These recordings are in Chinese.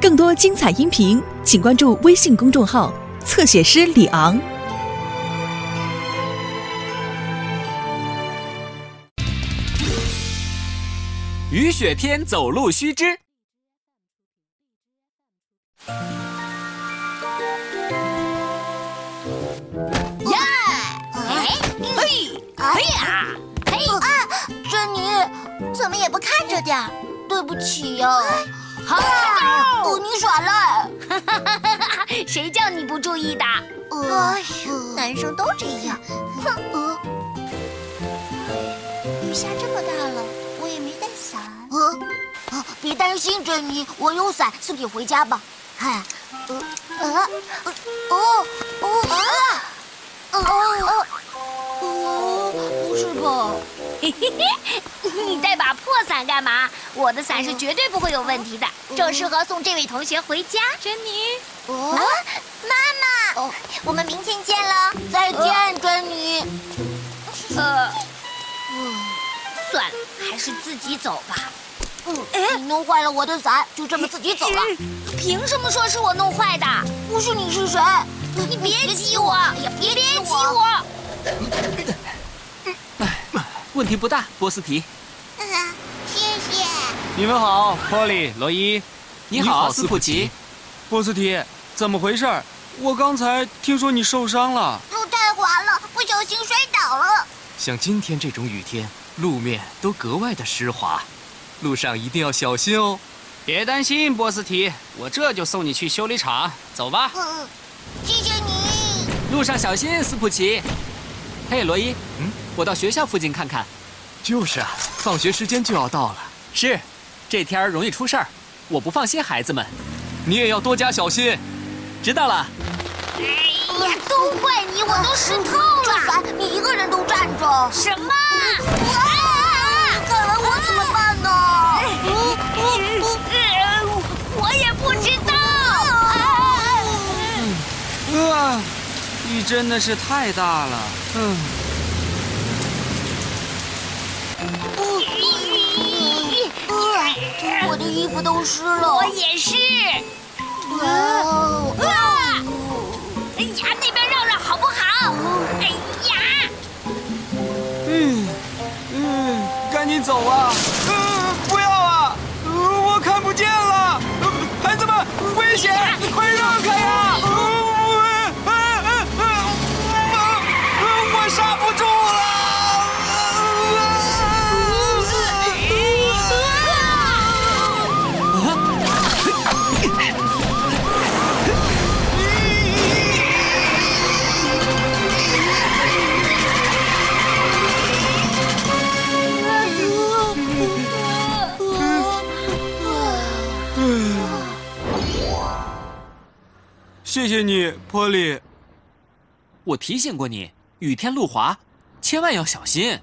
更多精彩音频，请关注微信公众号“侧写师李昂”。雨雪天走路须知。呀！哎嘿，哎呀，嘿啊！珍妮，怎么也不看着点儿？对不起呀。好，哦，你耍赖！谁叫你不注意的？哎呀，男生都这样。哼！雨下这么大了，我也没带伞。呃，啊，别担心，珍妮，我有伞，送你回家吧。哎，呃，呃，哦，哦，啊，哦，哦，哦，不是吧？你带把破伞干嘛？我的伞是绝对不会有问题的，正适合送这位同学回家。珍妮，哦，妈妈，哦，我们明天见了，再见，珍妮。呃，算了，还是自己走吧。嗯，你弄坏了我的伞，就这么自己走了。凭什么说是我弄坏的？不是你是谁？你别挤我，别别挤我。不大，波斯提。嗯，谢谢。你们好，波利、罗伊。你好，斯普奇。波斯提，怎么回事？我刚才听说你受伤了。路太滑了，不小心摔倒了。像今天这种雨天，路面都格外的湿滑，路上一定要小心哦。别担心，波斯提，我这就送你去修理厂。走吧。嗯，谢谢你。路上小心，斯普奇。嘿，罗伊，嗯，我到学校附近看看。就是啊，放学时间就要到了。是，这天儿容易出事儿，我不放心孩子们。你也要多加小心。知道了。哎呀，都怪你，我都湿透了。这伞你一个人都站着。什么？啊！看来我怎么办呢？我也不知道。啊！雨真的是太大了。嗯。衣服都湿了。我也是。啊！哎谢谢你，波利。我提醒过你，雨天路滑，千万要小心。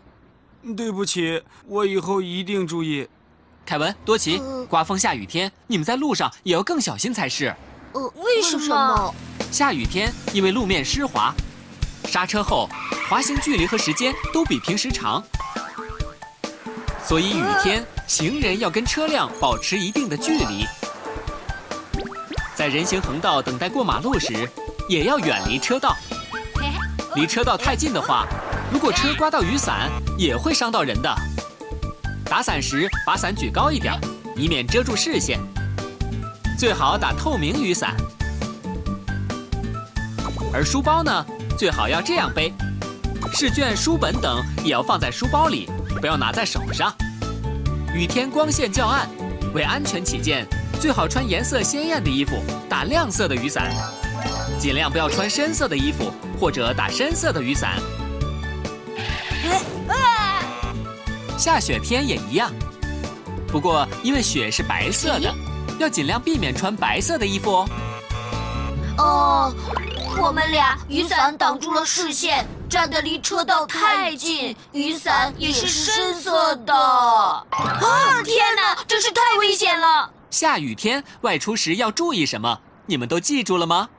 对不起，我以后一定注意。凯文、多奇，刮风下雨天，你们在路上也要更小心才是。呃，为什么？下雨天，因为路面湿滑，刹车后滑行距离和时间都比平时长，所以雨天行人要跟车辆保持一定的距离。在人行横道等待过马路时，也要远离车道。离车道太近的话，如果车刮到雨伞，也会伤到人的。打伞时把伞举高一点，以免遮住视线。最好打透明雨伞。而书包呢，最好要这样背：试卷、书本等也要放在书包里，不要拿在手上。雨天光线较暗，为安全起见。最好穿颜色鲜艳的衣服，打亮色的雨伞，尽量不要穿深色的衣服或者打深色的雨伞。下雪天也一样，不过因为雪是白色的，要尽量避免穿白色的衣服哦。哦，我们俩雨伞挡住了视线，站得离车道太近，雨伞也是深色的。啊！天哪，真是太危险了！下雨天外出时要注意什么？你们都记住了吗？